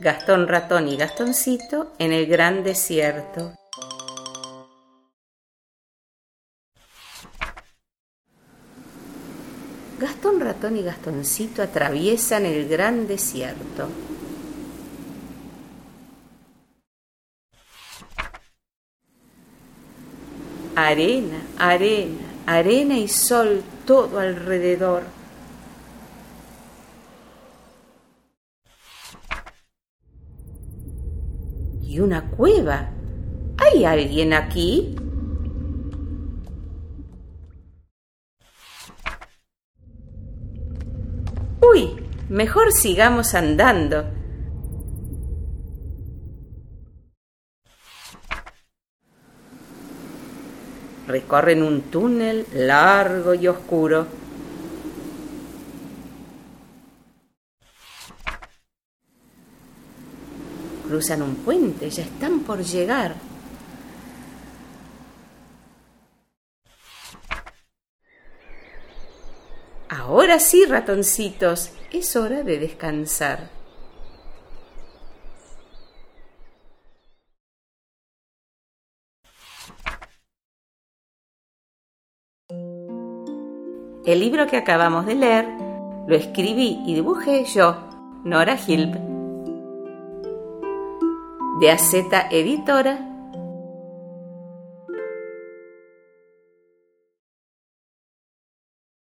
Gastón Ratón y Gastoncito en el gran desierto. Gastón Ratón y Gastoncito atraviesan el gran desierto. Arena, arena, arena y sol todo alrededor. ¿Y una cueva? ¿Hay alguien aquí? Uy, mejor sigamos andando. Recorren un túnel largo y oscuro. Cruzan un puente, ya están por llegar. Ahora sí, ratoncitos, es hora de descansar. El libro que acabamos de leer lo escribí y dibujé yo, Nora Hilb, de AZ Editora